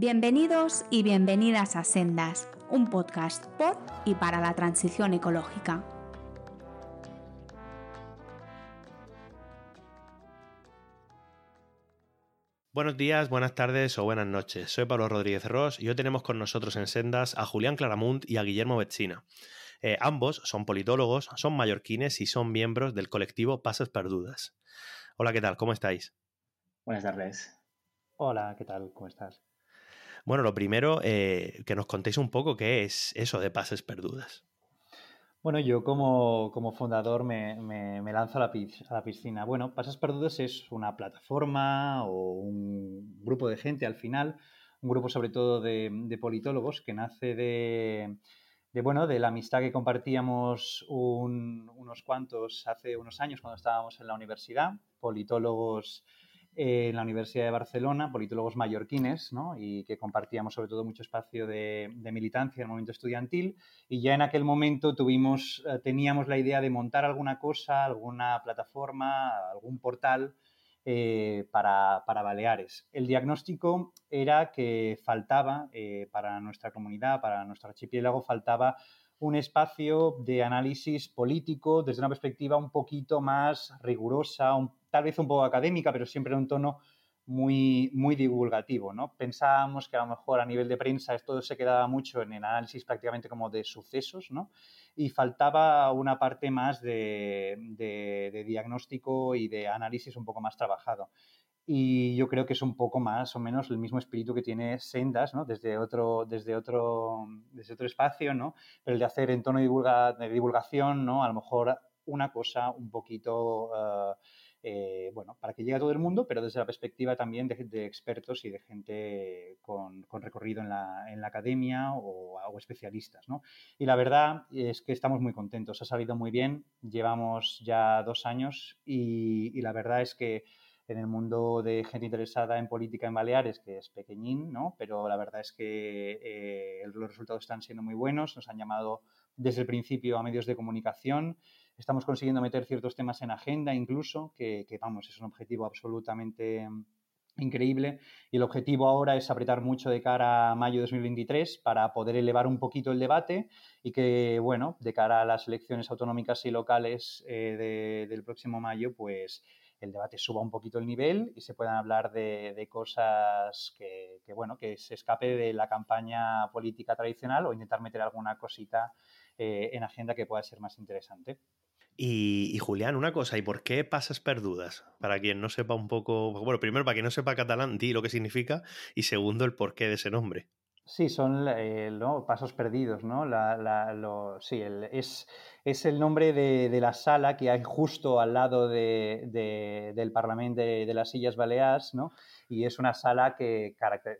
Bienvenidos y bienvenidas a Sendas, un podcast por y para la transición ecológica. Buenos días, buenas tardes o buenas noches. Soy Pablo Rodríguez Ross y hoy tenemos con nosotros en Sendas a Julián Claramunt y a Guillermo Betzina. Eh, ambos son politólogos, son mallorquines y son miembros del colectivo Pasas Perdudas. Hola, ¿qué tal? ¿Cómo estáis? Buenas tardes. Hola, ¿qué tal? ¿Cómo estás? Bueno, lo primero, eh, que nos contéis un poco qué es eso de Pases Perdudas. Bueno, yo como, fundador me, lanzo a la, piscina. Bueno, Pases Perdudas es una plataforma o un grupo de gente al final, un grupo sobre todo de, politólogos que nace de, bueno, de la amistad que compartíamos unos cuantos hace unos años cuando estábamos en la universidad, politólogos en la Universidad de Barcelona, politólogos mallorquines, ¿no? y que compartíamos sobre todo mucho espacio de, militancia en el momento estudiantil. Y ya en aquel momento tuvimos, eh, teníamos la idea de montar alguna cosa, alguna plataforma, algún portal eh, para, Baleares. El diagnóstico era que faltaba eh, para nuestra comunidad, para nuestro archipiélago, faltaba un espacio de análisis político desde una perspectiva un poquito más rigurosa, tal vez un poco académica, pero siempre en un tono muy, muy divulgativo. ¿no? Pensábamos que a lo mejor a nivel de prensa esto se quedaba mucho en el análisis prácticamente como de sucesos ¿no? y faltaba una parte más de, de diagnóstico y de análisis un poco más trabajado y yo creo que es un poco más o menos el mismo espíritu que tiene Sendas, ¿no? Desde otro, desde otro, desde otro espacio, ¿no? Pero el de hacer en tono de, de divulgación, ¿no? A lo mejor una cosa un poquito, eh, eh, bueno, para que llegue a todo el mundo, pero desde la perspectiva también de, expertos y de gente con, con recorrido en la, en la academia o, o, especialistas, ¿no? Y la verdad es que estamos muy contentos, ha salido muy bien, llevamos ya dos años y, y la verdad es que en el mundo de gente interesada en política en Baleares, que es pequeñín, ¿no? Pero la verdad es que eh, los resultados están siendo muy buenos. Nos han llamado desde el principio a medios de comunicación. Estamos consiguiendo meter ciertos temas en agenda incluso, que, vamos, es un objetivo absolutamente increíble y el objetivo ahora es apretar mucho de cara a mayo de 2023 para poder elevar un poquito el debate y que, bueno, de cara a las elecciones autonómicas y locales eh, del próximo mayo, pues el debate suba un poquito el nivel y se puedan hablar de, cosas que, bueno, que se escape de la campaña política tradicional o intentar meter alguna cosita eh, en agenda que pueda ser más interesante. Y, Julián, una cosa, ¿y por qué pasas perdudas? Para quien no sepa un poco, bueno, primero, para quien no sepa catalán, di lo que significa, y segundo, el porqué de ese nombre. Sí, son eh, pasos perdidos, ¿no? sí, es, es, el nombre de, la sala que hay justo al lado del Parlamento de, las Sillas Baleares, ¿no? Y es una sala que,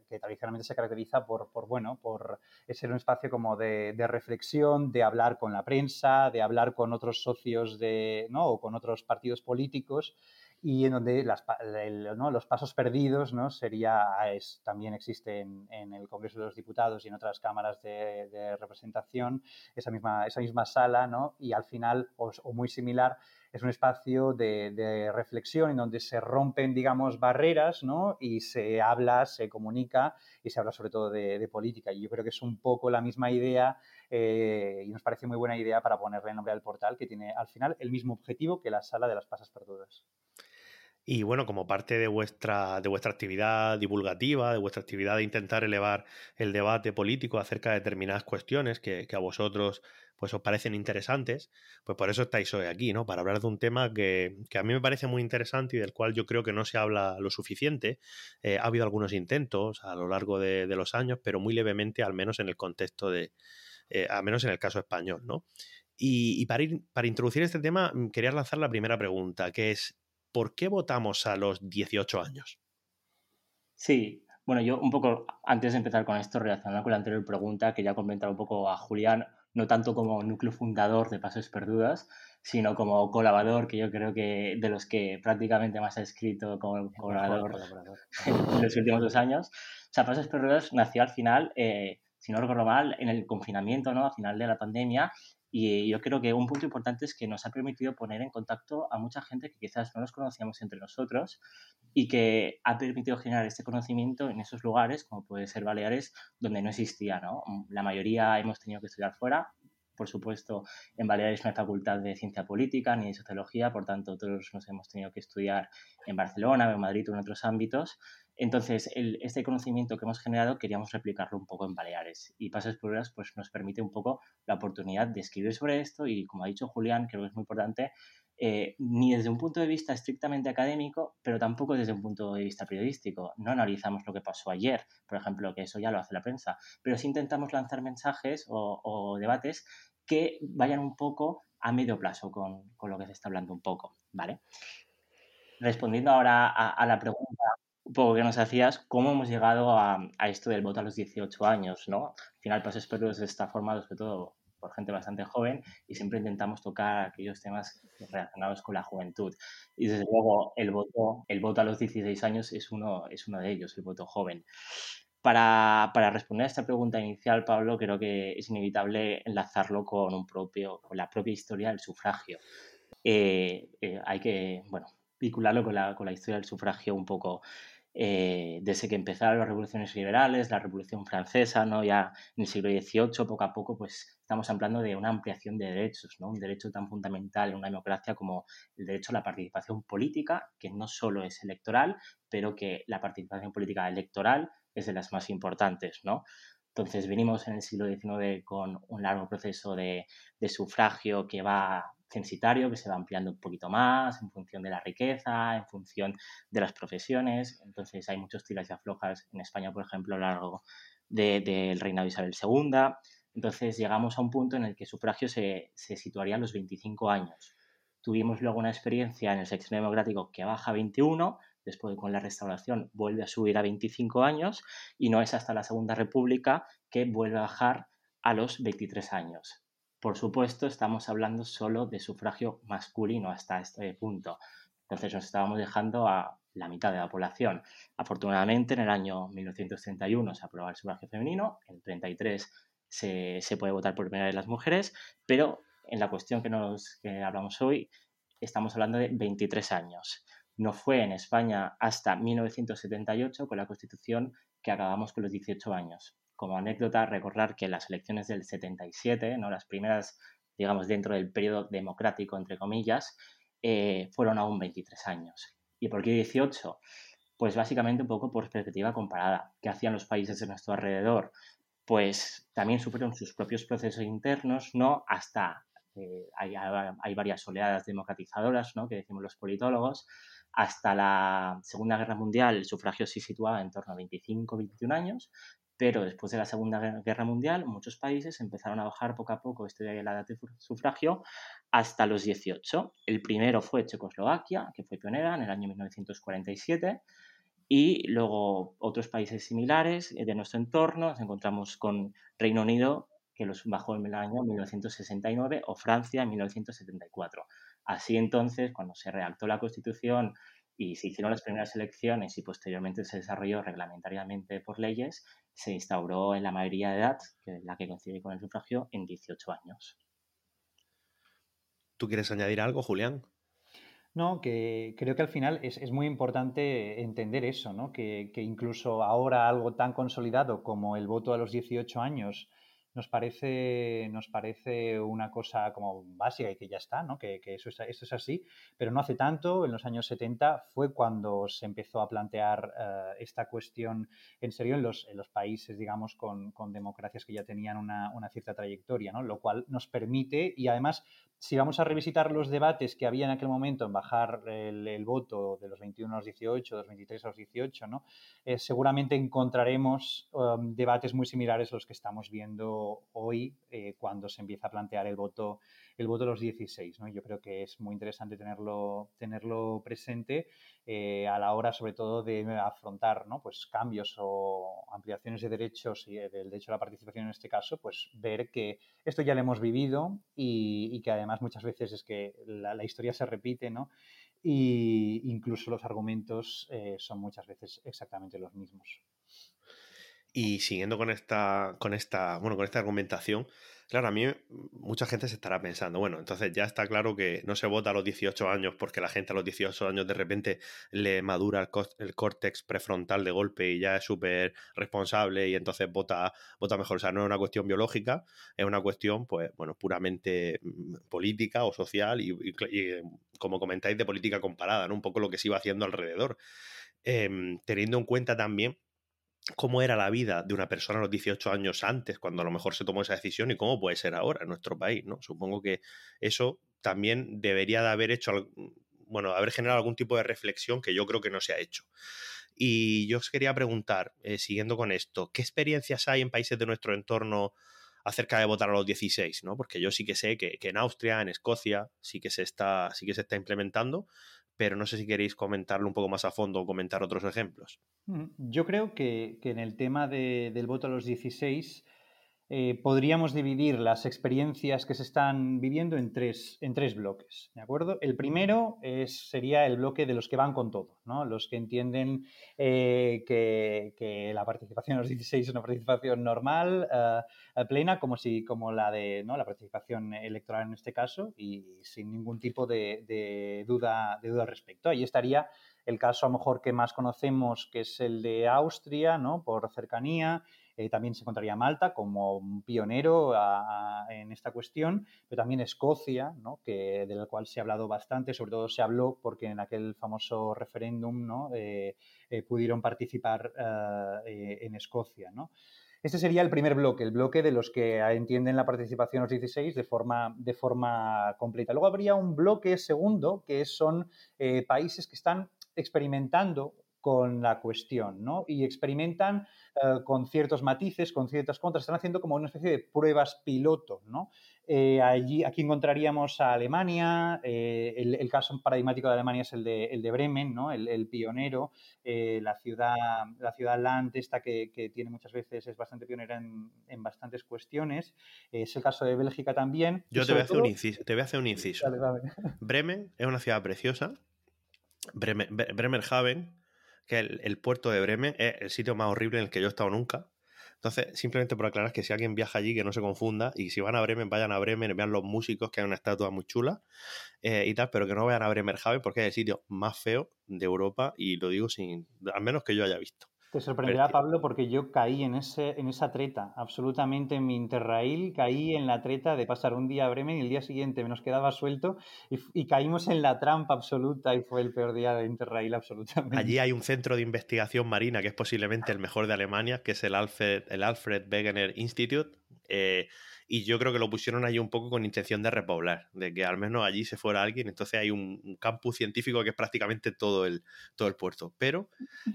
que tradicionalmente se caracteriza por, por, bueno, por ser un espacio como de, reflexión, de hablar con la prensa, de hablar con otros socios de, ¿no? o con otros partidos políticos y en donde los pasos perdidos ¿no? sería, es, también existe en, el Congreso de los Diputados y en otras cámaras de, representación, esa misma, esa misma sala, ¿no? y al final, o, muy similar, es un espacio de, reflexión en donde se rompen, digamos, barreras ¿no? y se habla, se comunica y se habla sobre todo de, política. Y yo creo que es un poco la misma idea eh, y nos parece muy buena idea para ponerle el nombre al portal que tiene al final el mismo objetivo que la sala de las pasas perdudas. Y bueno, como parte de vuestra, de vuestra actividad divulgativa, de vuestra actividad de intentar elevar el debate político acerca de determinadas cuestiones que, a vosotros pues os parecen interesantes, pues por eso estáis hoy aquí, ¿no? Para hablar de un tema que, a mí me parece muy interesante y del cual yo creo que no se habla lo suficiente. Eh, ha habido algunos intentos a lo largo de, los años, pero muy levemente, al menos en el contexto de, eh, al menos en el caso español, ¿no? Y, para, ir, para introducir este tema, quería lanzar la primera pregunta, que es, ¿por qué votamos a los 18 años? Sí, bueno, yo un poco, antes de empezar con esto, relacionado con la anterior pregunta, quería comentar un poco a Julián, no tanto como núcleo fundador de Pasos Perdudas, sino como colaborador, que yo creo que de los que prácticamente más ha escrito como colaborador en los últimos dos años. O sea, Pasos Perdudas nació al final, eh, si no recuerdo mal, en el confinamiento, ¿no? Al final de la pandemia, Y yo creo que un punto importante es que nos ha permitido poner en contacto a mucha gente que quizás no nos conocíamos entre nosotros y que ha permitido generar este conocimiento en esos lugares, como puede ser Baleares, donde no existía. ¿no? La mayoría hemos tenido que estudiar fuera. Por supuesto, en Baleares no hay facultad de ciencia política ni de sociología, por tanto, todos nos hemos tenido que estudiar en Barcelona, en Madrid o en otros ámbitos. Entonces, este conocimiento que hemos generado queríamos replicarlo un poco en Baleares y Pasos por pues nos permite un poco la oportunidad de escribir sobre esto y, como ha dicho Julián, creo que es muy importante, eh, ni desde un punto de vista estrictamente académico, pero tampoco desde un punto de vista periodístico. No analizamos lo que pasó ayer, por ejemplo, que eso ya lo hace la prensa, pero sí intentamos lanzar mensajes o, debates que vayan un poco a medio plazo con, lo que se está hablando un poco, ¿vale? Respondiendo ahora a la pregunta poco que nos hacías, cómo hemos llegado a, esto del voto a los 18 años, ¿no? Al final, Pasos Perros está formado sobre todo por gente bastante joven y siempre intentamos tocar aquellos temas relacionados con la juventud. Y desde luego el voto, el voto a los 16 años es uno, es uno de ellos, el voto joven. Para, responder a esta pregunta inicial, Pablo, creo que es inevitable enlazarlo con, un propio, con la propia historia del sufragio. Eh, eh, hay que, bueno, vincularlo con la, con la historia del sufragio un poco eh, desde que empezaron las revoluciones liberales, la Revolución Francesa, ¿no? ya en el siglo XVIII, poco a poco, pues estamos hablando de una ampliación de derechos, ¿no? un derecho tan fundamental en una democracia como el derecho a la participación política, que no solo es electoral, pero que la participación política electoral es de las más importantes. ¿no? Entonces venimos en el siglo XIX con un largo proceso de, de sufragio que va censitario que se va ampliando un poquito más en función de la riqueza, en función de las profesiones. Entonces hay muchos tiras y aflojas en España, por ejemplo, a lo largo del reinado de Isabel II. Entonces llegamos a un punto en el que el sufragio se, se situaría a los 25 años. Tuvimos luego una experiencia en el sexenio democrático que baja a 21, después con la restauración vuelve a subir a 25 años y no es hasta la Segunda República que vuelve a bajar a los 23 años. Por supuesto, estamos hablando solo de sufragio masculino hasta este punto. Entonces nos estábamos dejando a la mitad de la población. Afortunadamente, en el año 1931 se aprobó el sufragio femenino, en el 33 se, puede votar por primera vez las mujeres, pero en la cuestión que, nos, que hablamos hoy estamos hablando de 23 años. No fue en España hasta 1978 con la Constitución que acabamos con los 18 años como anécdota, recordar que las elecciones del 77, ¿no? las primeras, digamos, dentro del periodo democrático, entre comillas, eh, fueron aún 23 años. ¿Y por qué 18? Pues básicamente un poco por perspectiva comparada. ¿Qué hacían los países de nuestro alrededor? Pues también sufrieron sus propios procesos internos, ¿no? Hasta eh, hay, hay, varias oleadas democratizadoras, ¿no? Que decimos los politólogos. Hasta la Segunda Guerra Mundial el sufragio se situaba en torno a 25-21 años, pero después de la Segunda Guerra Mundial, muchos países empezaron a bajar poco a poco este de la edad de sufragio hasta los 18. El primero fue Checoslovaquia, que fue pionera en el año 1947, y luego otros países similares de nuestro entorno. Nos encontramos con Reino Unido, que los bajó en el año 1969, o Francia en 1974. Así entonces, cuando se redactó la Constitución y se hicieron las primeras elecciones y posteriormente se desarrolló reglamentariamente por leyes, se instauró en la mayoría de edad, que es la que coincide con el sufragio, en 18 años. ¿Tú quieres añadir algo, Julián? No, que creo que al final es, muy importante entender eso, ¿no? Que, que, incluso ahora algo tan consolidado como el voto a los 18 años nos parece, nos parece una cosa como básica y que ya está, ¿no? que, eso, es, eso, es, así, pero no hace tanto, en los años 70, fue cuando se empezó a plantear eh, esta cuestión en serio en los, países, digamos, con, democracias que ya tenían una, una cierta trayectoria, ¿no? lo cual nos permite, y además si vamos a revisitar los debates que había en aquel momento en bajar el, voto de los 21 a los 18, de los 23 a los 18, ¿no? Eh, seguramente encontraremos um, debates muy similares a los que estamos viendo hoy eh, cuando se empieza a plantear el voto, el voto de los 16. ¿no? Yo creo que es muy interesante tenerlo, tenerlo presente eh, a la hora, sobre todo, de afrontar ¿no? pues, cambios o ampliaciones de derechos y del derecho a la participación en este caso, pues ver que esto ya lo hemos vivido y que además muchas veces es que la, historia se repite, ¿no? Y incluso los argumentos eh, son muchas veces exactamente los mismos. Y siguiendo con esta, con esta, bueno, con esta argumentación, Claro, a mí mucha gente se estará pensando, bueno, entonces ya está claro que no se vota a los 18 años porque la gente a los 18 años de repente le madura el, córtex prefrontal de golpe y ya es súper responsable y entonces vota, vota mejor. O sea, no es una cuestión biológica, es una cuestión, pues, bueno, puramente mm, política o social y, como comentáis, de política comparada, ¿no? Un poco lo que se iba haciendo alrededor. Em, teniendo en cuenta también cómo era la vida de una persona a los 18 años antes, cuando a lo mejor se tomó esa decisión, y cómo puede ser ahora en nuestro país, ¿no? Supongo que eso también debería de haber hecho, bueno, haber generado algún tipo de reflexión que yo creo que no se ha hecho. Y yo os quería preguntar, eh, siguiendo con esto, ¿qué experiencias hay en países de nuestro entorno acerca de votar a los 16? ¿no? Porque yo sí que sé que, que en Austria, en Escocia, sí que se está, sí que se está implementando, pero no sé si queréis comentarlo un poco más a fondo o comentar otros ejemplos. Mm, yo creo que, en el tema del voto a los 16 eh, podríamos dividir las experiencias que se están viviendo en tres, en tres bloques, ¿de acuerdo? El primero es, sería el bloque de los que van con todo, ¿no? Los que entienden eh, que, la participación a los 16 es una participación normal, eh, plena, como, si, como la de ¿no? la participación electoral en este caso, y sin ningún tipo de, duda, de duda al respecto. Ahí estaría el caso a lo mejor que más conocemos, que es el de Austria, ¿no? Por cercanía, eh, también se encontraría Malta como un pionero en esta cuestión, pero también Escocia, ¿no? que, de la cual se ha hablado bastante, sobre todo se habló porque en aquel famoso referéndum ¿no? Eh, eh, pudieron participar en Escocia. ¿no? Este sería el primer bloque, el bloque de los que entienden la participación los 16 de forma, de forma completa. Luego habría un bloque segundo, que son países que están experimentando con la cuestión, ¿no? Y experimentan eh, con ciertos matices, con ciertas contras, están haciendo como una especie de pruebas piloto, ¿no? Eh, allí, aquí encontraríamos a Alemania, eh, el, caso paradigmático de Alemania es el de, el de Bremen, ¿no? el, pionero, la, ciudad, la ciudad Land, esta que, tiene muchas veces, es bastante pionera en, bastantes cuestiones. es el caso de Bélgica también. Yo te voy, a hacer un inciso, te voy a hacer un inciso. Bremen es una ciudad preciosa. Bremerhaven que el, puerto de Bremen es el sitio más horrible en el que yo he estado nunca. Entonces, simplemente por aclarar que si alguien viaja allí, que no se confunda, y si van a Bremen, vayan a Bremen, vean los músicos, que hay una estatua muy chula eh, y tal, pero que no vayan a Bremerhaven porque es el sitio más feo de Europa y lo digo sin, al menos que yo haya visto. Te sorprenderá, Pablo, porque yo caí en, ese, en esa treta, absolutamente en mi interrail, caí en la treta de pasar un día a Bremen y el día siguiente me nos quedaba suelto y, caímos en la trampa absoluta y fue el peor día de interrail absolutamente. Allí hay un centro de investigación marina que es posiblemente el mejor de Alemania, que es el Alfred, el Alfred Wegener Institute. Eh, y yo creo que lo pusieron allí un poco con intención de repoblar, de que al menos allí se fuera alguien, entonces hay un, campus científico que es prácticamente todo el, todo el puerto. Pero,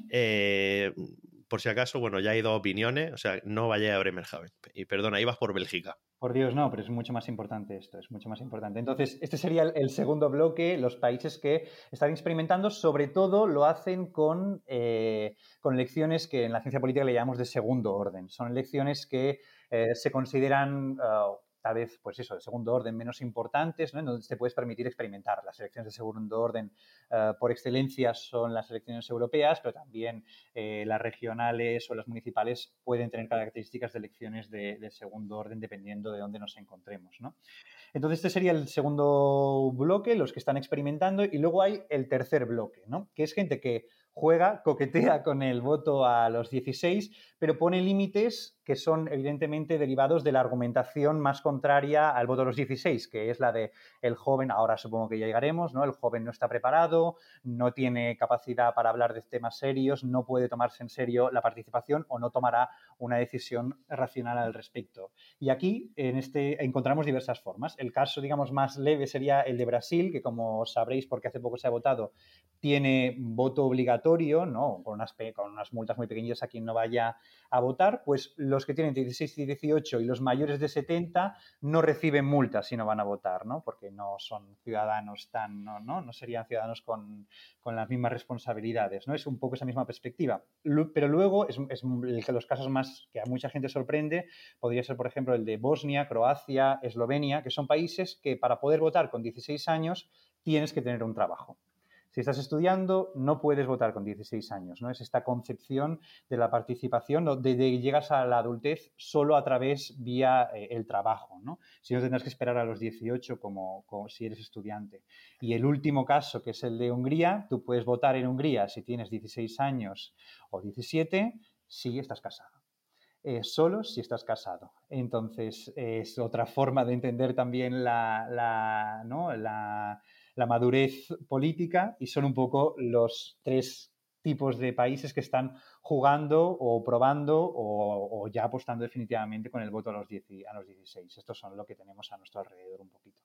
eh, por si acaso, bueno, ya hay dos opiniones, o sea, no vaya a Bremerhaven. Y perdona, ibas por Bélgica. Por Dios, no, pero es mucho más importante esto, es mucho más importante. Entonces, este sería el, segundo bloque, los países que están experimentando, sobre todo lo hacen con, eh, con lecciones que en la ciencia política le llamamos de segundo orden. Son lecciones que eh, se consideran uh, tal vez, pues eso, de segundo orden menos importantes, ¿no? en donde te puedes permitir experimentar. Las elecciones de segundo orden uh, por excelencia son las elecciones europeas, pero también eh, las regionales o las municipales pueden tener características de elecciones de, de, segundo orden dependiendo de dónde nos encontremos. ¿no? Entonces, este sería el segundo bloque, los que están experimentando, y luego hay el tercer bloque, ¿no? que es gente que juega, coquetea con el voto a los 16, pero pone límites que son evidentemente derivados de la argumentación más contraria al voto a los 16, que es la de el joven, ahora supongo que ya llegaremos, ¿no? El joven no está preparado, no tiene capacidad para hablar de temas serios, no puede tomarse en serio la participación o no tomará una decisión racional al respecto. Y aquí en este encontramos diversas formas. El caso, digamos, más leve sería el de Brasil, que como sabréis, porque hace poco se ha votado, tiene voto obligatorio, ¿no? Con unas, con unas multas muy pequeñas a quien no vaya a votar, pues los que tienen 16 y 18 y los mayores de 70 no reciben multas si no van a votar, ¿no? Porque no son ciudadanos tan, no, no, serían ciudadanos con, con, las mismas responsabilidades, ¿no? Es un poco esa misma perspectiva. Pero luego, es, es los casos más que a mucha gente sorprende, podría ser, por ejemplo, el de Bosnia, Croacia, Eslovenia, que son países que para poder votar con 16 años tienes que tener un trabajo. Si estás estudiando, no puedes votar con 16 años, ¿no? Es esta concepción de la participación, de, llegas a la adultez solo a través vía eh, el trabajo, ¿no? Si no tendrás que esperar a los 18 como, si eres estudiante. Y el último caso, que es el de Hungría, tú puedes votar en Hungría si tienes 16 años o 17, si estás casado. Eh, solo si estás casado. Entonces, es otra forma de entender también la, ¿no? la, la madurez política y son un poco los tres tipos de países que están jugando o probando o, ya apostando definitivamente con el voto a los, 10, a los 16. Estos son lo que tenemos a nuestro alrededor un poquito.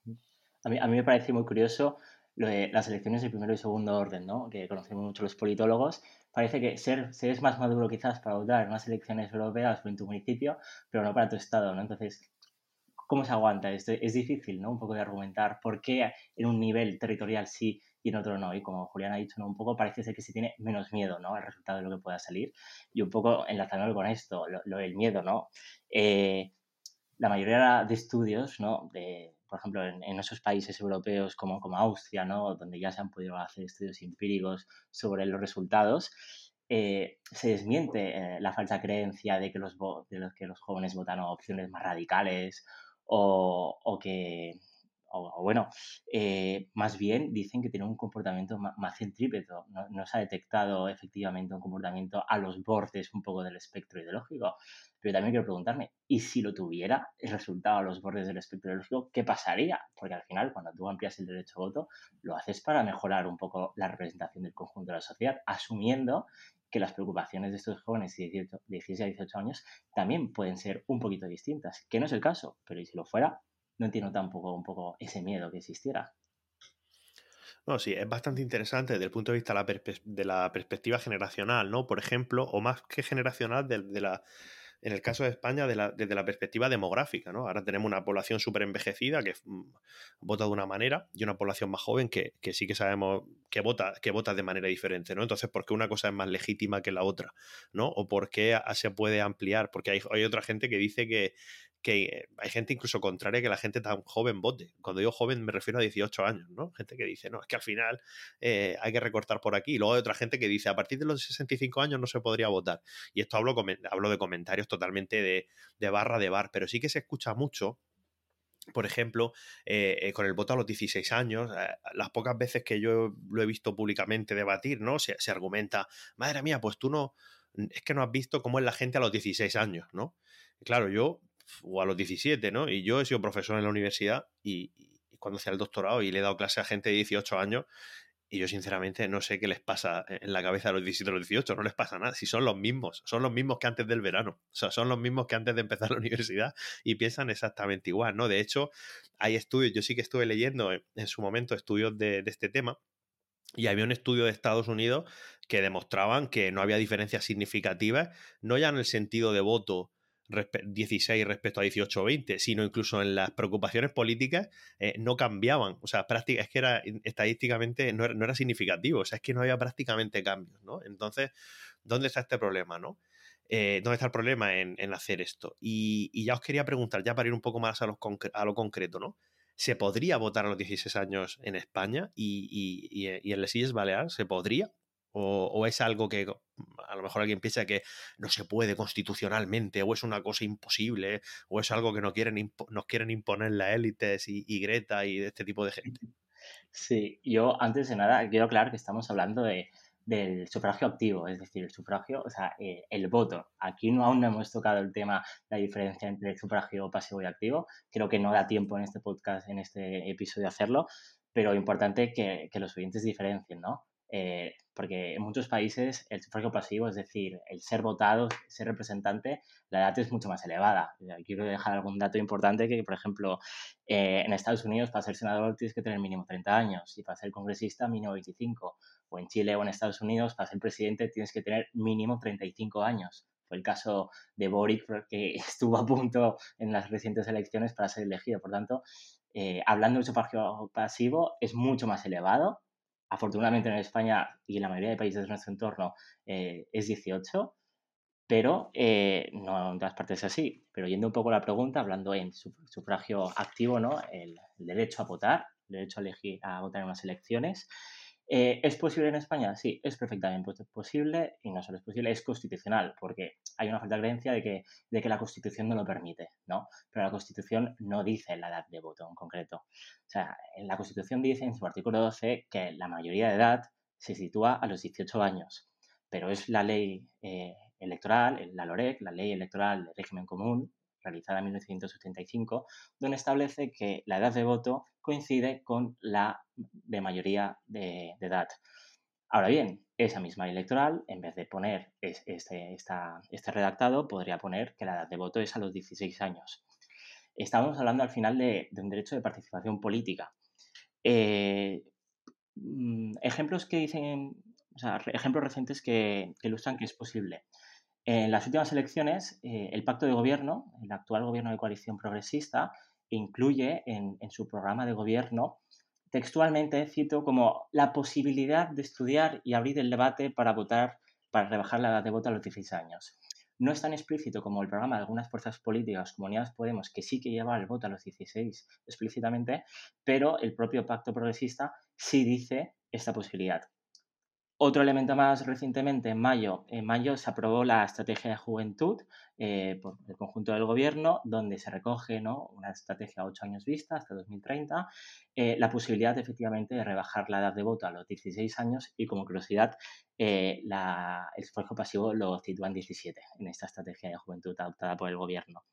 A mí, a mí me parece muy curioso lo de las elecciones de primero y segundo orden, ¿no? que conocemos mucho los politólogos. Parece que ser, más maduro quizás para votar en unas elecciones europeas o en tu municipio, pero no para tu estado. ¿no? Entonces, ¿Cómo se aguanta esto? Es difícil, ¿no? Un poco de argumentar por qué en un nivel territorial sí y en otro no. Y como Julián ha dicho, ¿no? un poco parece ser que se tiene menos miedo, ¿no? Al resultado de lo que pueda salir. Y un poco enlazando con esto, lo, del miedo, ¿no? Eh, la mayoría de estudios, ¿no? De, por ejemplo, en, esos países europeos como, como Austria, ¿no? Donde ya se han podido hacer estudios empíricos sobre los resultados, eh, se desmiente eh, la falsa creencia de que los, de los que los jóvenes votan opciones más radicales o, que, o, bueno, eh, más bien dicen que tiene un comportamiento más centrípeto. No, se ha detectado efectivamente un comportamiento a los bordes un poco del espectro ideológico. Pero también quiero preguntarme, ¿y si lo tuviera el resultado a los bordes del espectro ideológico, qué pasaría? Porque al final, cuando tú amplias el derecho a voto, lo haces para mejorar un poco la representación del conjunto de la sociedad, asumiendo que las preocupaciones de estos jóvenes de 16 a 18 años también pueden ser un poquito distintas, que no es el caso, pero si lo fuera, no entiendo tampoco un poco ese miedo que existiera. No, sí, es bastante interesante desde el punto de vista de la, perspectiva generacional, ¿no? Por ejemplo, o más que generacional, de la en el caso de España desde la perspectiva demográfica, ¿no? Ahora tenemos una población súper envejecida que mm, vota de una manera y una población más joven que, sí que sabemos que vota, que vota de manera diferente, ¿no? Entonces, ¿por qué una cosa es más legítima que la otra? ¿No? O por qué se puede ampliar, porque hay otra gente que dice que, que hay gente incluso contraria que la gente tan joven vote. Cuando digo joven me refiero a 18 años, ¿no? Gente que dice, no, es que al final eh, hay que recortar por aquí. Y luego hay otra gente que dice, a partir de los 65 años no se podría votar. Y esto hablo, hablo de comentarios totalmente de, barra de bar, pero sí que se escucha mucho. Por ejemplo, eh, eh, con el voto a los 16 años, las pocas veces que yo lo he visto públicamente debatir, ¿no? Se, se argumenta, madre mía, pues tú no, es que no has visto cómo es la gente a los 16 años, ¿no? Claro, yo o a los 17, ¿no? Y yo he sido profesor en la universidad y, cuando hacía el doctorado y le he dado clase a gente de 18 años y yo sinceramente no sé qué les pasa en la cabeza a los 17 o los 18, no les pasa nada, si son los mismos, son los mismos que antes del verano, o sea, son los mismos que antes de empezar la universidad y piensan exactamente igual, ¿no? De hecho, hay estudios, yo sí que estuve leyendo en, su momento estudios de, de este tema y había un estudio de Estados Unidos que demostraban que no había diferencias significativas, no ya en el sentido de voto 16 respecto a 18 o 20, sino incluso en las preocupaciones políticas eh, no cambiaban. O sea, es que era estadísticamente no era, significativo, o sea, es que no había prácticamente cambios, ¿no? Entonces, ¿dónde está este problema, no? Eh, ¿Dónde está el problema en, hacer esto? Y, ya os quería preguntar, ya para ir un poco más a, a lo concreto, ¿no? ¿Se podría votar a los 16 años en España y, y, y en las Islas Baleares? ¿Se podría? O, es algo que a lo mejor alguien piensa que no se puede constitucionalmente, o es una cosa imposible, o es algo que no quieren nos quieren imponer las élites y, Greta y este tipo de gente. Sí, yo antes de nada quiero aclarar que estamos hablando de, del sufragio activo, es decir, el sufragio, o sea, eh, el voto. Aquí no aún no hemos tocado el tema, la diferencia entre el sufragio pasivo y activo. Creo que no da tiempo en este podcast, en este episodio hacerlo, pero importante que, que los oyentes diferencien, ¿no? Eh, porque en muchos países el sufragio pasivo, es decir, el ser votado, ser representante, la edad es mucho más elevada. Quiero dejar algún dato importante que, por ejemplo, eh, en Estados Unidos para ser senador tienes que tener mínimo 30 años y para ser congresista mínimo 25. O en Chile o en Estados Unidos para ser presidente tienes que tener mínimo 35 años. Fue el caso de Boric, que estuvo a punto en las recientes elecciones para ser elegido. Por tanto, eh, hablando del sufragio pasivo, es mucho más elevado afortunadamente en España y en la mayoría de países de nuestro entorno eh, es 18, pero eh, no en todas partes es así. Pero yendo un poco a la pregunta, hablando en sufragio activo, ¿no? El, derecho a votar, el derecho a elegir a votar en unas elecciones. Eh, ¿Es posible en España? Sí, es perfectamente posible y no solo es posible, es constitucional, porque hay una falta de creencia de que, de que la Constitución no lo permite, ¿no? Pero la Constitución no dice la edad de voto en concreto. O sea, la Constitución dice en su artículo 12 que la mayoría de edad se sitúa a los 18 años, pero es la ley eh, electoral, la LOREC, la ley electoral de régimen común, realizada en 1975, donde establece que la edad de voto coincide con la de mayoría de, edad. Ahora bien, esa misma electoral, en vez de poner este, este, redactado, podría poner que la edad de voto es a los 16 años. Estamos hablando al final de, un derecho de participación política. Eh, mm, ejemplos que dicen, o sea, ejemplos recientes que ilustran que es posible. En las últimas elecciones, eh, el pacto de gobierno, el actual gobierno de coalición progresista, incluye en, su programa de gobierno, textualmente cito como la posibilidad de estudiar y abrir el debate para votar, para rebajar la edad de voto a los 16 años. No es tan explícito como el programa de algunas fuerzas políticas como Unidas Podemos, que sí que lleva el voto a los 16 explícitamente, pero el propio pacto progresista sí dice esta posibilidad. Otro elemento más recientemente, en mayo, en mayo se aprobó la estrategia de juventud eh, por el conjunto del gobierno, donde se recoge ¿no? una estrategia a ocho años vista hasta 2030, eh, la posibilidad efectivamente de rebajar la edad de voto a los 16 años y como curiosidad, eh, el esfuerzo pasivo lo sitúa en 17 en esta estrategia de juventud adoptada por el gobierno.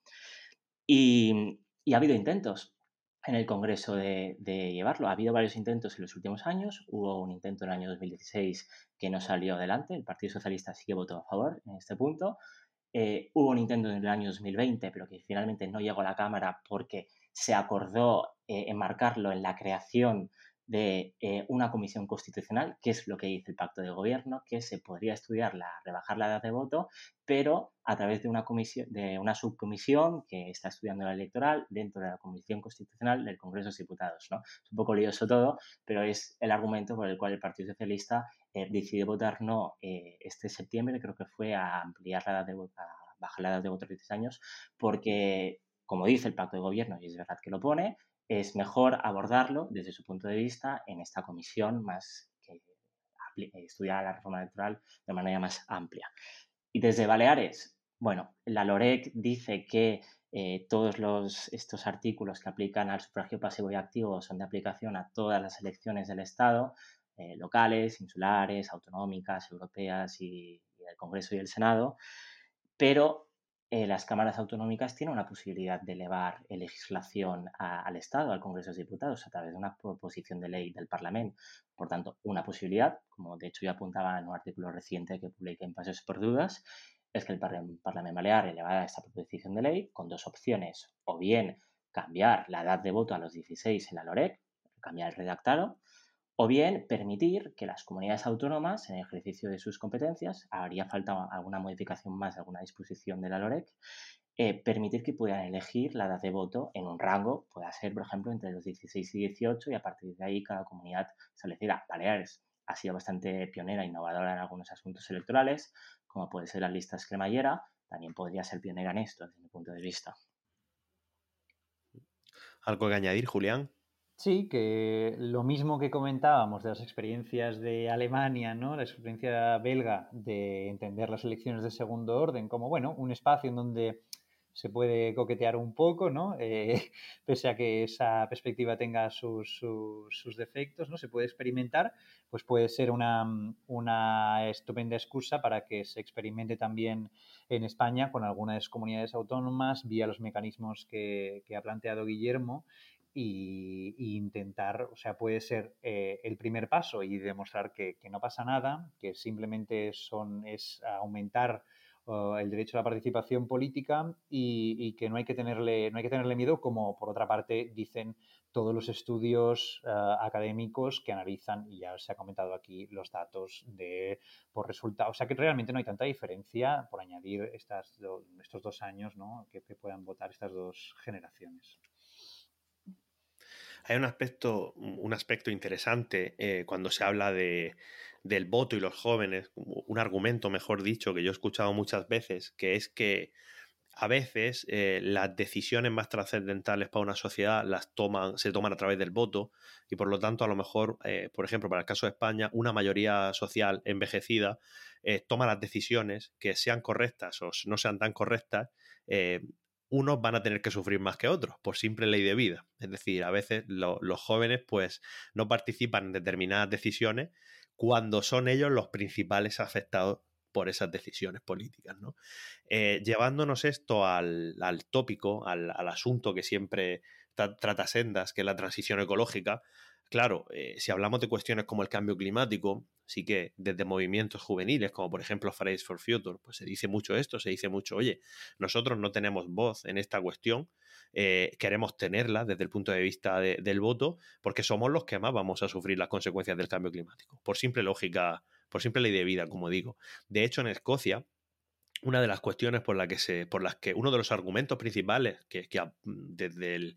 y ha habido intentos, en el Congreso de, llevarlo. Ha habido varios intentos en los últimos años. Hubo un intento en el año 2016 que no salió adelante. El Partido Socialista sí que votó a favor en este punto. Eh, hubo un intento en el año 2020, pero que finalmente no llegó a la Cámara porque se acordó eh, enmarcarlo en la creación de eh, una comisión constitucional, que es lo que dice el pacto de gobierno, que se podría estudiar la rebajar la edad de voto, pero a través de una comisión, de una subcomisión que está estudiando la electoral dentro de la comisión constitucional del Congreso de Diputados. ¿no? Es un poco lioso todo, pero es el argumento por el cual el Partido Socialista eh, decidió votar no eh, este septiembre, creo que fue a ampliar la edad de voto, a bajar la edad de voto a 16 años, porque como dice el pacto de gobierno, y es verdad que lo pone, es mejor abordarlo desde su punto de vista en esta comisión más que estudiar la reforma electoral de manera más amplia. Y desde Baleares, bueno, la LOREC dice que eh, todos los, estos artículos que aplican al sufragio pasivo y activo son de aplicación a todas las elecciones del Estado, eh, locales, insulares, autonómicas, europeas y, y del Congreso y el Senado, pero eh, las cámaras autonómicas tienen una posibilidad de elevar legislación al Estado, al Congreso de Diputados, a través de una proposición de ley del Parlamento. Por tanto, una posibilidad, como de hecho ya apuntaba en un artículo reciente que publiqué en Pasos por Dudas, es que el Parlamento Balear elevara esta proposición de ley con dos opciones, o bien cambiar la edad de voto a los 16 en la LOREC, cambiar el redactado, o bien permitir que las comunidades autónomas, en el ejercicio de sus competencias, haría falta alguna modificación más, alguna disposición de la LOREC, eh, permitir que puedan elegir la edad de voto en un rango, pueda ser, por ejemplo, entre los 16 y 18, y a partir de ahí cada comunidad establecida. Baleares ha sido bastante pionera e innovadora en algunos asuntos electorales, como puede ser las listas cremallera, también podría ser pionera en esto, desde mi punto de vista. ¿Algo que añadir, Julián? Sí, que lo mismo que comentábamos de las experiencias de Alemania, ¿no? La experiencia belga de entender las elecciones de segundo orden como, bueno, un espacio en donde se puede coquetear un poco, ¿no? Eh, pese a que esa perspectiva tenga sus, defectos, ¿no? Se puede experimentar, pues puede ser una, una, estupenda excusa para que se experimente también en España con algunas comunidades autónomas vía los mecanismos que, que ha planteado Guillermo y, intentar, o sea, puede ser eh, el primer paso y demostrar que, no pasa nada, que simplemente son, es aumentar el derecho a la participación política y, que no hay que tenerle, no hay que tenerle miedo, como por otra parte dicen todos los estudios eh, académicos que analizan, y ya se ha comentado aquí, los datos de por resultado. O sea que realmente no hay tanta diferencia por añadir estas estos dos años ¿no? que puedan votar estas dos generaciones. Hay un aspecto, un aspecto interesante eh, cuando se habla de, del voto y los jóvenes, un argumento, mejor dicho, que yo he escuchado muchas veces, que es que a veces eh, las decisiones más trascendentales para una sociedad las toman, se toman a través del voto y por lo tanto a lo mejor, eh, por ejemplo, para el caso de España, una mayoría social envejecida toma las decisiones que sean correctas o no sean tan correctas, unos van a tener que sufrir más que otros por simple ley de vida. Es decir, a veces los jóvenes pues no participan en determinadas decisiones cuando son ellos los principales afectados por esas decisiones políticas. ¿no? Eh, llevándonos esto al, tópico, al, asunto que siempre trata Sendas, que es la transición ecológica, claro, eh, si hablamos de cuestiones como el cambio climático, sí que desde movimientos juveniles, como por ejemplo Fridays for Future, pues se dice mucho esto, se dice mucho, oye, nosotros no tenemos voz en esta cuestión, eh, queremos tenerla desde el punto de vista del voto, porque somos los que más vamos a sufrir las consecuencias del cambio climático, por simple lógica por simple ley de vida, como digo. De hecho, en Escocia, una de las cuestiones por, la que se, por las que uno de los argumentos principales que, desde,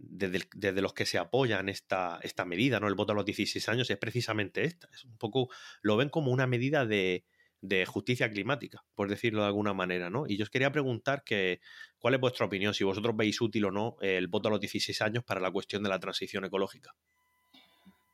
desde, los que se apoyan esta, esta medida, ¿no? El voto a los 16 años, es precisamente esta. Es un poco, lo ven como una medida de, de justicia climática, por decirlo de alguna manera, ¿no? Y yo os quería preguntar que, cuál es vuestra opinión, si vosotros veis útil o no el voto a los 16 años para la cuestión de la transición ecológica.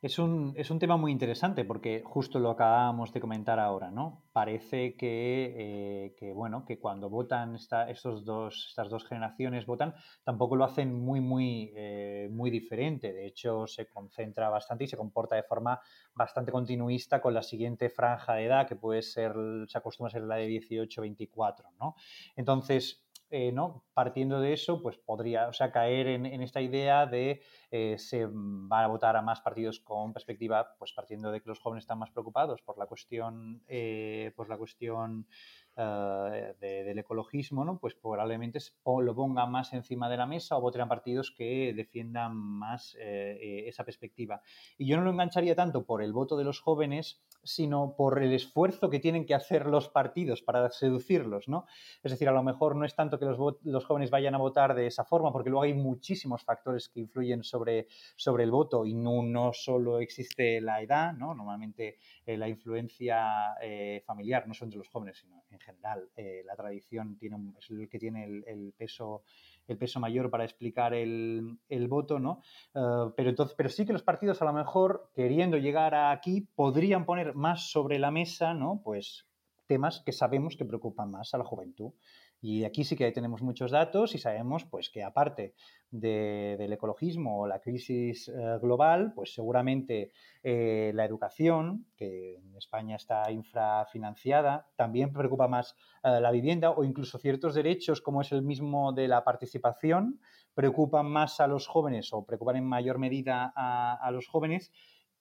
Es un, es un, tema muy interesante porque justo lo acabamos de comentar ahora, ¿no? Parece que, eh, bueno, que cuando votan estos dos, estas dos generaciones votan, tampoco lo hacen muy, muy, eh, muy diferente. De hecho, se concentra bastante y se comporta de forma bastante continuista con la siguiente franja de edad, que puede ser, se acostumbra a ser la de 18-24, ¿no? Entonces, eh, ¿no? partiendo de eso, pues podría o sea, caer en, esta idea de eh, se van a votar a más partidos con perspectiva, pues partiendo de que los jóvenes están más preocupados por la cuestión, eh, por la cuestión eh, del ecologismo, ¿no? pues probablemente lo pongan más encima de la mesa o voten partidos que defiendan más eh, eh, esa perspectiva. Y yo no lo engancharía tanto por el voto de los jóvenes, sino por el esfuerzo que tienen que hacer los partidos para seducirlos, ¿no? Es decir, a lo mejor no es tanto que los, jóvenes vayan a votar de esa forma, porque luego hay muchísimos factores que influyen sobre, el voto y no, solo existe la edad, ¿no? Normalmente la influencia familiar, no son de los jóvenes, sino en general eh, la tradición tiene es el que tiene el, peso el peso mayor para explicar el, voto, ¿no? Eh, pero, entonces, pero sí que los partidos a lo mejor, queriendo llegar aquí, podrían poner más sobre la mesa, ¿no? Pues temas que sabemos que preocupan más a la juventud. Y aquí sí que tenemos muchos datos y sabemos pues, que aparte del ecologismo o la crisis eh, global, pues seguramente eh, la educación, que en España está infrafinanciada, también preocupa más eh, la vivienda o incluso ciertos derechos como es el mismo de la participación, preocupan más a los jóvenes o preocupan en mayor medida a los jóvenes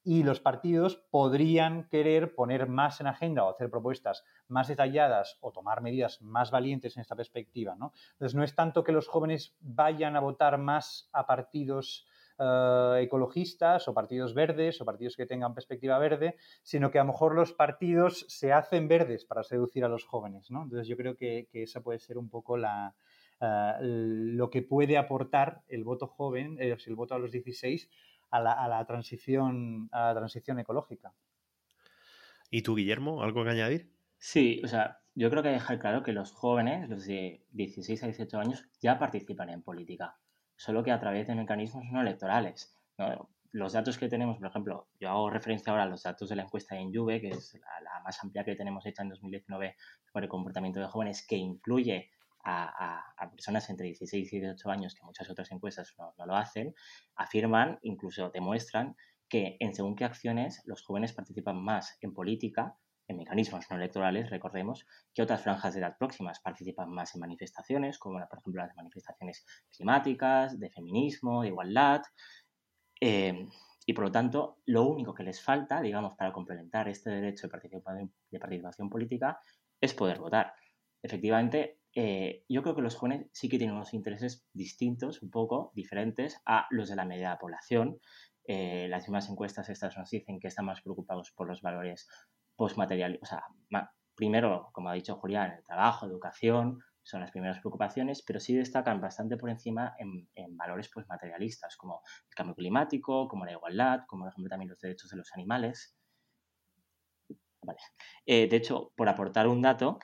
y los partidos podrían querer poner más en agenda o hacer propuestas más detalladas o tomar medidas más valientes en esta perspectiva. ¿no? Entonces, no es tanto que los jóvenes vayan a votar más a partidos eh, ecologistas o partidos verdes o partidos que tengan perspectiva verde, sino que a lo mejor los partidos se hacen verdes para seducir a los jóvenes. ¿no? Entonces, yo creo que, esa puede ser un poco la, eh, lo que puede aportar el voto joven, eh, el voto a los 16 a la, transición, a la transición ecológica. ¿Y tú, Guillermo, algo que añadir? Sí, o sea, yo creo que dejar claro que los jóvenes, los de 16 a 18 años, ya participan en política, solo que a través de mecanismos no electorales. Los datos que tenemos, por ejemplo, yo hago referencia ahora a los datos de la encuesta en Juve, que es la, más amplia que tenemos hecha en 2019 sobre el comportamiento de jóvenes, que incluye a, personas entre 16 y 18 años, que muchas otras encuestas no, lo hacen, afirman, incluso demuestran, que en según qué acciones los jóvenes participan más en política, en mecanismos no electorales, recordemos, que otras franjas de edad próximas participan más en manifestaciones, como por ejemplo las manifestaciones climáticas, de feminismo, de igualdad. Eh, y por lo tanto, lo único que les falta, digamos, para complementar este derecho de participación, de participación política es poder votar. Efectivamente, eh, yo creo que los jóvenes sí que tienen unos intereses distintos, un poco diferentes a los de la media población. Eh, las mismas encuestas estas nos dicen que están más preocupados por los valores postmateriales. O sea, primero, como ha dicho Julián, el trabajo, educación, son las primeras preocupaciones, pero sí destacan bastante por encima en, valores pues, materialistas, como el cambio climático, como la igualdad, como por ejemplo también los derechos de los animales. Eh, de hecho, por aportar un dato,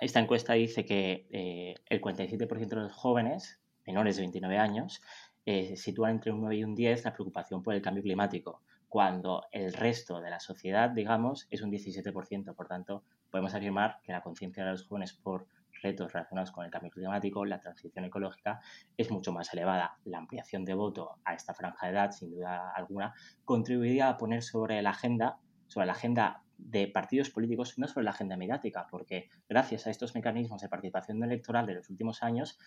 esta encuesta dice que eh, el 47% de los jóvenes menores de 29 años eh, sitúan entre un 9 y un 10 la preocupación por el cambio climático, cuando el resto de la sociedad, digamos, es un 17%. Por tanto, podemos afirmar que la conciencia de los jóvenes por retos relacionados con el cambio climático, la transición ecológica, es mucho más elevada. La ampliación de voto a esta franja de edad, sin duda alguna, contribuiría a poner sobre la agenda, sobre la agenda de partidos políticos, no sobre la agenda mediática, porque gracias a estos mecanismos de participación electoral de los últimos años,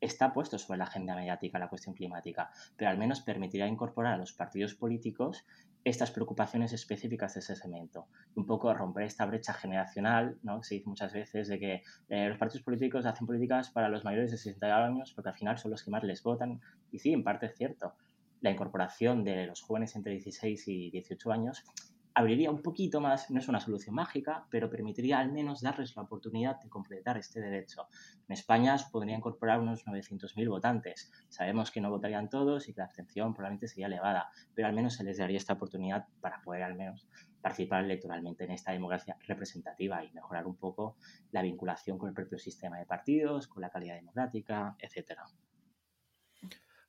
está puesto sobre la agenda mediática la cuestión climática, pero al menos permitirá incorporar a los partidos políticos estas preocupaciones específicas de ese segmento. Un poco romper esta brecha generacional, ¿no? Se dice muchas veces de que eh, los partidos políticos hacen políticas para los mayores de 60 años porque al final son los que más les votan. Y sí, en parte es cierto. La incorporación de los jóvenes entre 16 y 18 años abriría un poquito más, no es una solución mágica, pero permitiría al menos darles la oportunidad de completar este derecho. En España podría incorporar unos 900.000 votantes. Sabemos que no votarían todos y que la abstención probablemente sería elevada, pero al menos se les daría esta oportunidad para poder al menos participar electoralmente en esta democracia representativa y mejorar un poco la vinculación con el propio sistema de partidos, con la calidad democrática, etcétera.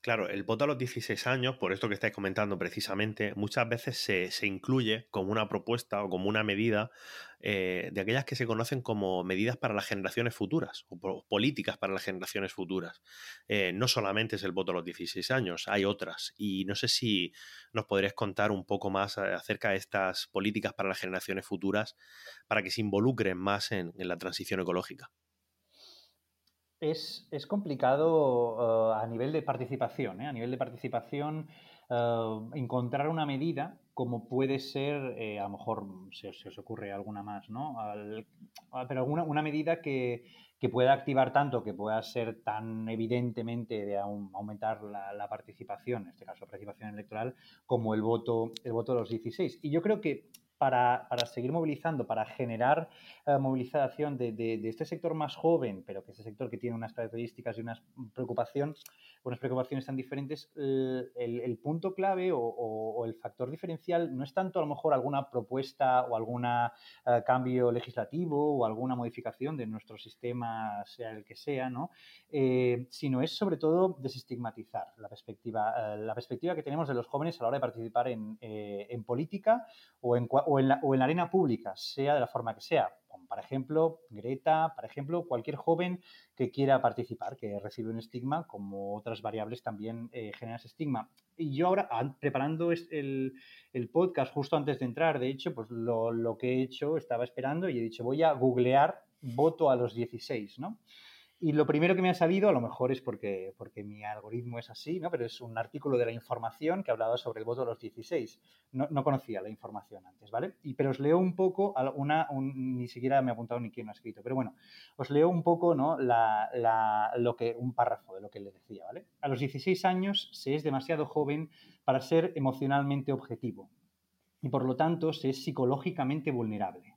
Claro, el voto a los 16 años, por esto que estáis comentando precisamente, muchas veces se, incluye como una propuesta o como una medida eh, de aquellas que se conocen como medidas para las generaciones futuras o políticas para las generaciones futuras. Eh, no solamente es el voto a los 16 años, hay otras. Y no sé si nos podrías contar un poco más eh, acerca de estas políticas para las generaciones futuras para que se involucren más en la transición ecológica es, complicado eh, a nivel de participación. ¿eh? A nivel de participación, eh, encontrar una medida como puede ser, a lo mejor se, os ocurre alguna más, ¿no? pero alguna, una medida que, pueda activar tanto, que pueda ser tan evidentemente de aumentar la, participación, en este caso participación electoral, como el voto, el voto de los 16. Y yo creo que para, seguir movilizando, para generar eh, movilización de, este sector más joven, pero que este sector que tiene unas características y unas preocupación, unas preocupaciones tan diferentes, el, punto clave o, el factor diferencial no es tanto a lo mejor alguna propuesta o algún eh, cambio legislativo o alguna modificación de nuestro sistema, sea el que sea, ¿no? Eh, sino es sobre todo desestigmatizar la perspectiva, la perspectiva que tenemos de los jóvenes a la hora de participar en, en política o en, o en, la, o en la arena pública, sea de la forma que sea. Por ejemplo, Greta, por ejemplo, cualquier joven que quiera participar, que recibe un estigma, como otras variables también eh, generan ese estigma. Y yo ahora, preparando el, el, podcast justo antes de entrar, de hecho, pues lo, lo que he hecho, estaba esperando y he dicho, voy a googlear voto a los 16, ¿no? Y lo primero que me ha salido, a lo mejor es porque, porque mi algoritmo es así, ¿no? pero es un artículo de la información que hablaba sobre el voto de los 16. No, no conocía la información antes, ¿vale? Y, pero os leo un poco, una, ni siquiera me he apuntado ni quién lo ha escrito, pero bueno, os leo un poco ¿no? La, la, lo que, un párrafo de lo que le decía. ¿vale? A los 16 años se es demasiado joven para ser emocionalmente objetivo y por lo tanto se es psicológicamente vulnerable.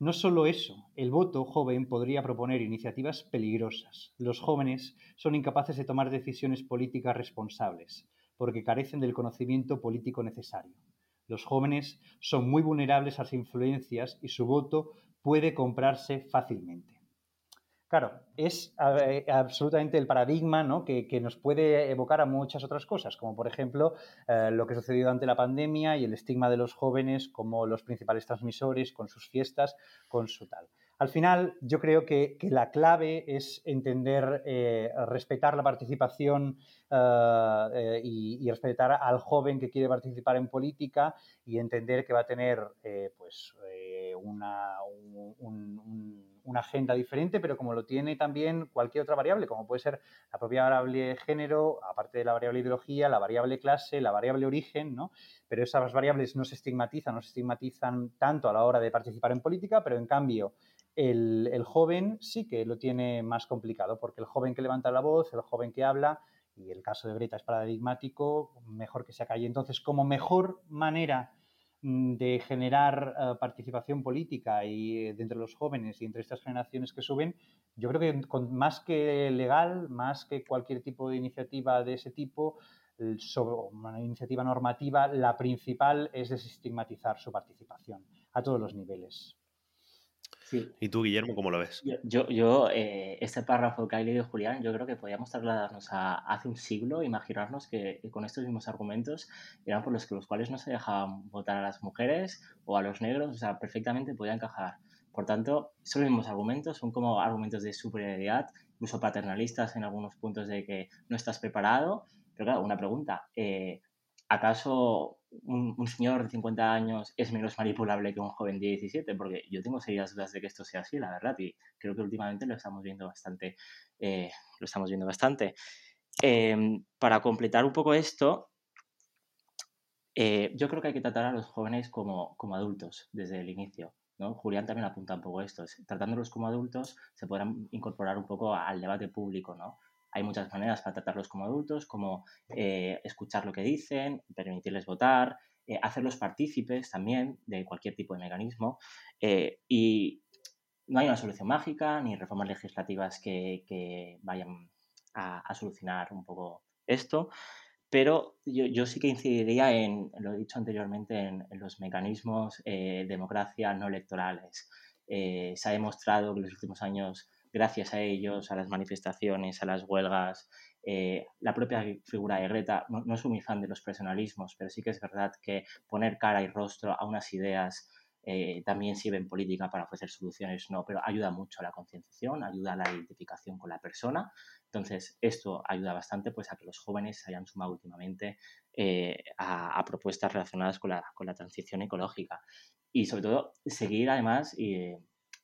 No solo eso, el voto joven podría proponer iniciativas peligrosas. Los jóvenes son incapaces de tomar decisiones políticas responsables, porque carecen del conocimiento político necesario. Los jóvenes son muy vulnerables a las influencias y su voto puede comprarse fácilmente. Claro, es eh, absolutamente el paradigma ¿no? que, nos puede evocar a muchas otras cosas, como por ejemplo eh, lo que sucedió durante la pandemia y el estigma de los jóvenes como los principales transmisores, con sus fiestas, con su tal. Al final, yo creo que, la clave es entender, eh, respetar la participación y, respetar al joven que quiere participar en política y entender que va a tener pues, una, un una agenda diferente, pero como lo tiene también cualquier otra variable, como puede ser la propia variable género, aparte de la variable ideología, la variable clase, la variable origen, ¿no? Pero esas variables no se estigmatizan, no se estigmatizan tanto a la hora de participar en política, pero en cambio el, joven sí que lo tiene más complicado, porque el joven que levanta la voz, el joven que habla, y el caso de Greta es paradigmático, mejor que se acalle. Entonces, como mejor manera de generar eh, participación política y eh, de los jóvenes y entre estas generaciones que suben, yo creo que con, más que legal, más que cualquier tipo de iniciativa de ese tipo, sobre una iniciativa normativa, la principal es desestigmatizar su participación a todos los niveles. ¿Y tú, Guillermo, cómo lo ves? Yo, yo eh, este párrafo que ha leído Julián, yo creo que podríamos trasladarnos a hace un siglo, imaginarnos que con estos mismos argumentos eran por los, que, los cuales no se dejaban votar a las mujeres o a los negros, o sea, perfectamente podía encajar. Por tanto, esos mismos argumentos son como argumentos de superioridad, incluso paternalistas en algunos puntos de que no estás preparado. Pero claro, una pregunta, eh, ¿acaso un, señor de 50 años es menos manipulable que un joven de 17, porque yo tengo serias dudas de que esto sea así, la verdad, y creo que últimamente lo estamos viendo bastante. Eh, lo estamos viendo bastante. Em, para completar un poco esto, eh, yo creo que hay que tratar a los jóvenes como, como adultos desde el inicio. ¿no? Julián también apunta un poco esto. Tratándolos como adultos, se podrán incorporar un poco al debate público, ¿no? Hay muchas maneras para tratarlos como adultos, como eh, escuchar lo que dicen, permitirles votar, eh, hacerlos partícipes también de cualquier tipo de mecanismo. Eh, y no hay una solución mágica ni reformas legislativas que, vayan a, solucionar un poco esto, pero yo, sí que incidiría en, lo he dicho anteriormente, en, en los mecanismos de democracia no electorales. se ha demostrado que en los últimos años gracias a ellos, a las manifestaciones, a las huelgas, eh, la propia figura de Greta, no, soy muy fan de los personalismos, pero sí que es verdad que poner cara y rostro a unas ideas eh, también sirve en política para ofrecer soluciones, no, pero ayuda mucho a la concienciación, ayuda a la identificación con la persona. Entonces, esto ayuda bastante pues, a que los jóvenes se hayan sumado últimamente eh, a, propuestas relacionadas con la, con la transición ecológica. Y sobre todo, seguir además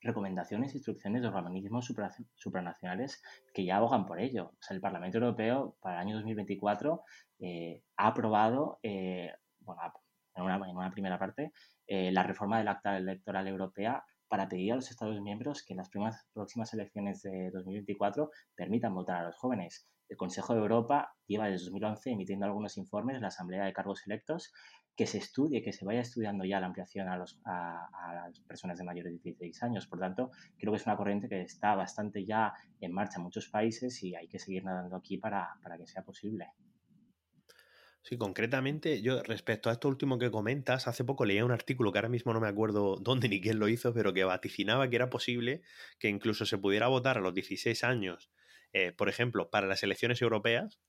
recomendaciones e instrucciones de organismos supranacionales que ya abogan por ello. El Parlamento Europeo para el año 2024 eh, ha aprobado, eh, bueno, en una, primera parte, eh, la reforma del acta electoral europea para pedir a los Estados miembros que en las próximas elecciones de 2024 permitan votar a los jóvenes. El Consejo de Europa lleva desde 2011 emitiendo algunos informes, la Asamblea de Cargos Electos, que se estudie, que se vaya estudiando ya la ampliación a, los, a, las personas de mayores de 16 años. Por tanto, creo que es una corriente que está bastante ya en marcha en muchos países y hay que seguir nadando aquí para, para que sea posible. Sí, concretamente, yo respecto a esto último que comentas, hace poco leía un artículo que ahora mismo no me acuerdo dónde ni quién lo hizo, pero que vaticinaba que era posible que incluso se pudiera votar a los 16 años, eh, por ejemplo, para las elecciones europeas,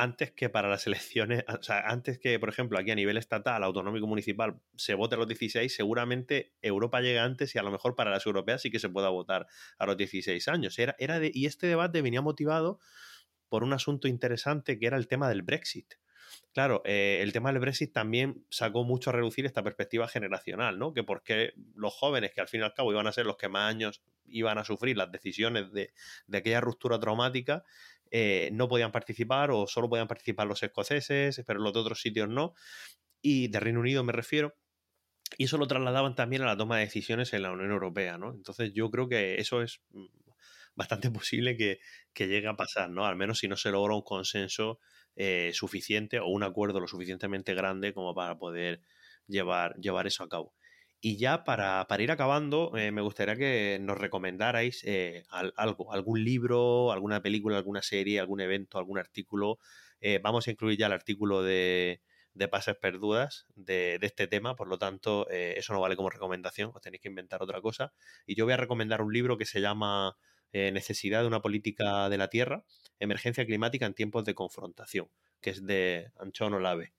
antes que para las elecciones, o sea, antes que, por ejemplo, aquí a nivel estatal, autonómico, municipal, se vote a los 16, seguramente Europa llega antes y a lo mejor para las europeas sí que se pueda votar a los 16 años. Era, era y este debate venía motivado por un asunto interesante que era el tema del Brexit. Claro, eh, el tema del Brexit también sacó mucho a reducir esta perspectiva generacional, ¿no? Que porque los jóvenes, que al fin y al cabo iban a ser los que más años iban a sufrir las decisiones de, de aquella ruptura traumática, eh, no podían participar o solo podían participar los escoceses, pero los de otros sitios no. Y de Reino Unido me refiero. Y eso lo trasladaban también a la toma de decisiones en la Unión Europea, ¿no? Entonces yo creo que eso es mm, bastante posible que, llegue a pasar, ¿no? Al menos si no se logra un consenso eh, suficiente o un acuerdo lo suficientemente grande como para poder llevar, llevar eso a cabo. Y ya para, ir acabando, eh, me gustaría que nos recomendarais eh, algo, algún libro, alguna película, alguna serie, algún evento, algún artículo. Eh, vamos a incluir ya el artículo de, de Pases Perdudas de, de, este tema, por lo tanto, eso no vale como recomendación, os tenéis que inventar otra cosa. Y yo voy a recomendar un libro que se llama Necesidad de una política de la Tierra, Emergencia Climática en tiempos de confrontación, que es de Anchón Olave.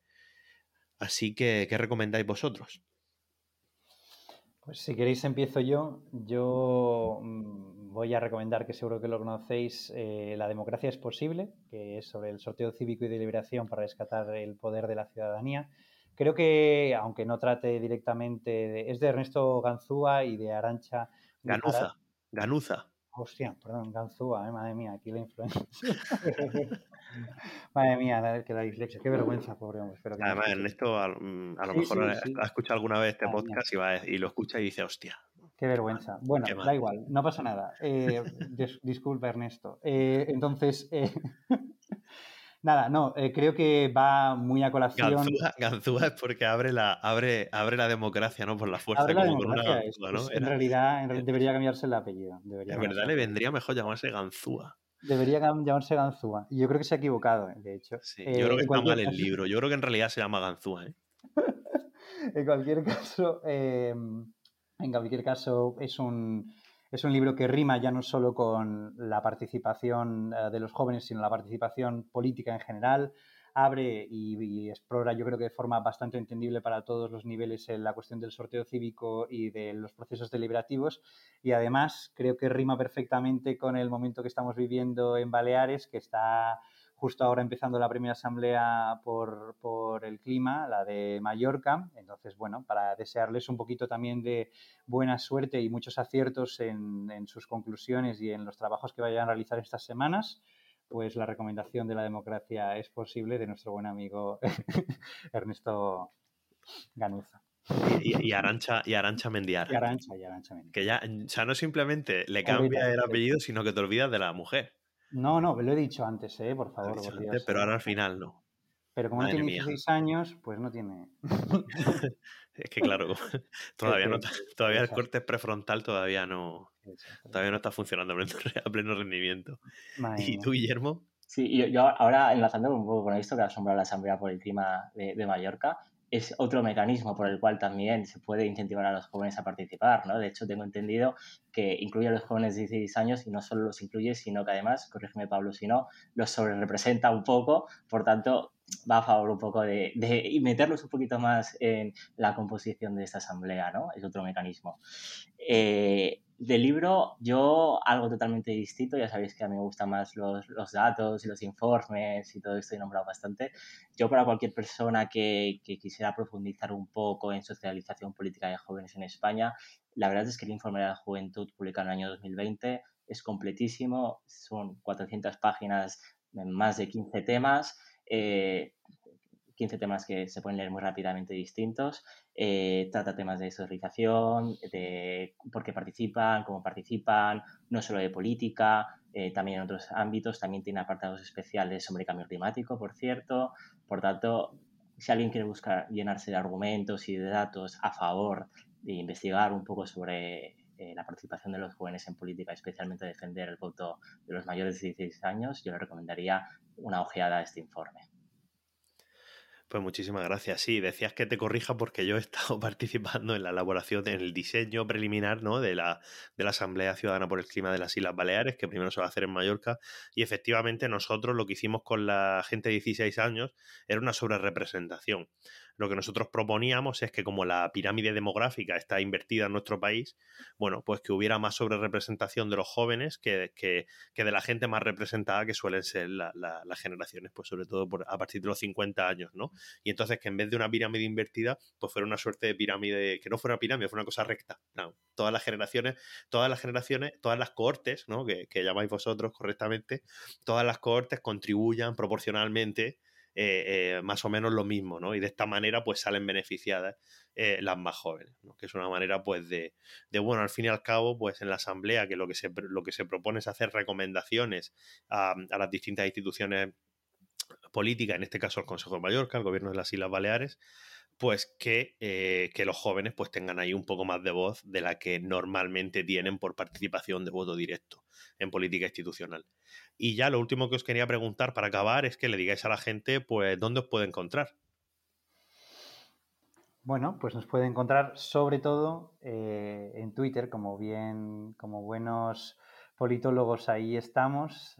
Así que, ¿qué recomendáis vosotros? Pues si queréis empiezo yo. Yo mm, voy a recomendar, que seguro que lo conocéis, eh, La democracia es posible, que es sobre el sorteo cívico y de liberación para rescatar el poder de la ciudadanía. Creo que, aunque no trate directamente, de, es de Ernesto Ganzúa y de Arancha. Ganuza. Ganuza. Hostia, perdón, Ganzúa, eh, madre mía, aquí la influencia. madre mía, que la dislexia, qué vergüenza, pobre hombre. Espero que Además, Ernesto a, mm, lo mejor ha escuchado alguna vez este podcast y, va, y, lo escucha y dice, hostia. Qué vergüenza. Bueno, da igual, no pasa nada. Eh, disculpa, Ernesto. Eh, entonces, eh, Nada, no, eh, creo que va muy a colación. Ganzúa, es porque abre la, abre, abre la democracia, ¿no? Por la fuerza. Abre la democracia, en, realidad, debería cambiarse el apellido. en verdad le vendría mejor llamarse Ganzúa. Debería llamarse Ganzúa. Y yo creo que se ha equivocado, de hecho. Sí, yo creo que está mal el libro. Yo creo que en realidad se llama Ganzúa, ¿eh? en cualquier caso, em, En cualquier caso, es un, es un libro que rima ya no solo con la participación eh, de los jóvenes, sino la participación política en general. Abre y, explora, yo creo que de forma bastante entendible para todos los niveles, la cuestión del sorteo cívico y de los procesos deliberativos. Y además creo que rima perfectamente con el momento que estamos viviendo en Baleares, que está justo ahora empezando la primera asamblea por, por, el clima, la de Mallorca. Entonces, bueno, para desearles un poquito también de buena suerte y muchos aciertos en, en sus conclusiones y en los trabajos que vayan a realizar estas semanas, pues la recomendación de la democracia es posible de nuestro buen amigo Ernesto Ganuza. Y, y, Arancha, y Arancha Mendiar. Y Arancha, y Arancha Mendiar. Que ya, o sea, no simplemente le cambia el apellido, sino que te olvidas de la mujer. No, no, lo he dicho antes, ¿eh? por favor. pero ahora al final no. Pero como no tiene 16 años, pues no tiene. es que claro, todavía no, todavía el corte prefrontal todavía no, todavía no está funcionando a pleno rendimiento. ¿Y tú, Guillermo? Sí, yo, ahora enlazando un poco con esto que asombra la Asamblea por el Clima de Mallorca, es otro mecanismo por el cual también se puede incentivar a los jóvenes a participar, ¿no? De hecho, tengo entendido que incluye a los jóvenes de 16 años y no solo los incluye, sino que además, corrígeme Pablo si no, los sobrerepresenta un poco, por tanto, va a favor un poco de, de meterlos un poquito más en la composición de esta asamblea, ¿no? Es otro mecanismo. Eh, del libro, yo algo totalmente distinto, ya sabéis que a mí me gustan más los, los, datos y los informes y todo esto he nombrado bastante. Yo para cualquier persona que, que, quisiera profundizar un poco en socialización política de jóvenes en España, la verdad es que el informe de la juventud publicado en el año 2020 es completísimo, son 400 páginas, más de 15 temas. Eh, 15 temas que se pueden leer muy rápidamente distintos. Eh, trata temas de socialización, de por qué participan, cómo participan, no solo de política, eh, también en otros ámbitos. También tiene apartados especiales sobre cambio climático, por cierto. Por tanto, si alguien quiere buscar llenarse de argumentos y de datos a favor de investigar un poco sobre eh, la participación de los jóvenes en política, especialmente defender el voto de los mayores de 16 años, yo le recomendaría una ojeada a este informe. Pues muchísimas gracias. Sí, decías que te corrija porque yo he estado participando en la elaboración, en el diseño preliminar ¿no? de, la, de la Asamblea Ciudadana por el Clima de las Islas Baleares, que primero se va a hacer en Mallorca. Y efectivamente nosotros lo que hicimos con la gente de 16 años era una sobrerepresentación lo que nosotros proponíamos es que como la pirámide demográfica está invertida en nuestro país, bueno, pues que hubiera más sobre representación de los jóvenes que, que, de la gente más representada que suelen ser las generaciones, pues sobre todo por, a partir de los 50 años, ¿no? Y entonces que en vez de una pirámide invertida, pues fuera una suerte de pirámide, que no fuera pirámide, fuera una cosa recta. Todas las generaciones, todas las generaciones, todas las cohortes, ¿no? Que, que llamáis vosotros correctamente, todas las cohortes contribuyan proporcionalmente eh, eh, más o menos lo mismo, ¿no? Y de esta manera pues salen beneficiadas eh, las más jóvenes, ¿no? Que es una manera pues de, de, bueno, al fin y al cabo pues en la asamblea que lo que se, lo que se propone es hacer recomendaciones a, a las distintas instituciones políticas, en este caso el Consejo de Mallorca, el Gobierno de las Islas Baleares, pues que, que, los jóvenes pues tengan ahí un poco más de voz de la que normalmente tienen por participación de voto directo en política institucional. Y ya lo último que os quería preguntar para acabar es que le digáis a la gente, pues, ¿dónde os puede encontrar? Bueno, pues nos puede encontrar sobre todo eh, en Twitter, como bien, como buenos politólogos ahí estamos.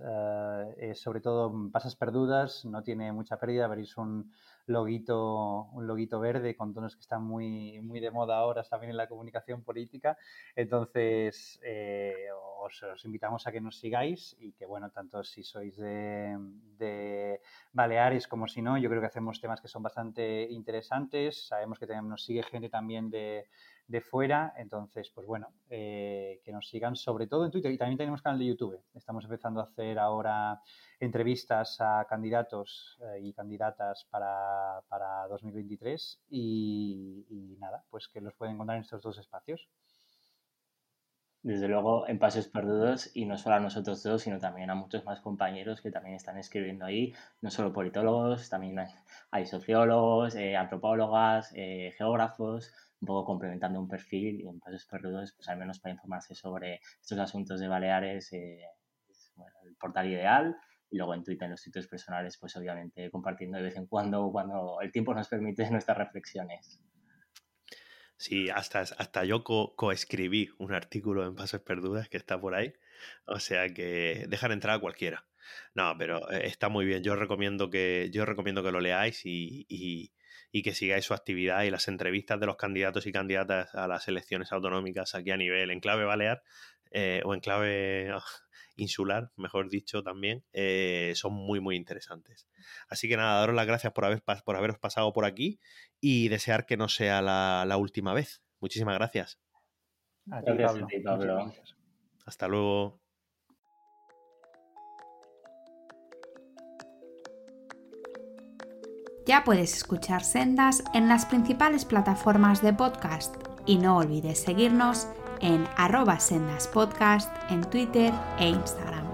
Eh, sobre todo Pasas Perdudas, no tiene mucha pérdida, veréis un loguito, un loguito verde con tonos que están muy, muy de moda ahora también en la comunicación política. Entonces, eh, os, invitamos a que nos sigáis y que, bueno, tanto si sois de, de, Baleares como si no, yo creo que hacemos temas que son bastante interesantes. Sabemos que nos sigue gente también de, de fuera. Entonces, pues bueno, eh, que nos sigan sobre todo en Twitter y también tenemos canal de YouTube. Estamos empezando a hacer ahora entrevistas a candidatos eh, y candidatas para, para 2023 y, y, nada, pues que los pueden encontrar en estos dos espacios. Desde luego, en Pasos Perdidos, y no solo a nosotros dos, sino también a muchos más compañeros que también están escribiendo ahí, no solo politólogos, también hay, sociólogos, eh, antropólogas, geógrafos, un poco complementando un perfil y en Pasos Perdidos, pues al menos para informarse sobre estos asuntos de Baleares, eh, el portal ideal. Y luego en Twitter, en los sitios personales, pues obviamente compartiendo de vez en cuando, cuando el tiempo nos permite nuestras reflexiones. Sí, hasta, hasta yo coescribí un artículo en Pasos Perdudas que está por ahí. O sea que dejar entrar a cualquiera. No, pero eh, está muy bien. Yo recomiendo que, yo recomiendo que lo leáis y, que sigáis su actividad y las entrevistas de los candidatos y candidatas a las elecciones autonómicas aquí a nivel en clave balear eh, o en clave insular, mejor dicho, también, eh, son muy, muy interesantes. Así que nada, daros las gracias por, haber, por haberos pasado por aquí y desear que no sea la, última vez. Muchísimas gracias. Hasta luego. Ya puedes escuchar Sendas en las principales plataformas de podcast y no olvides seguirnos en arroba sendaspodcast en Twitter e Instagram.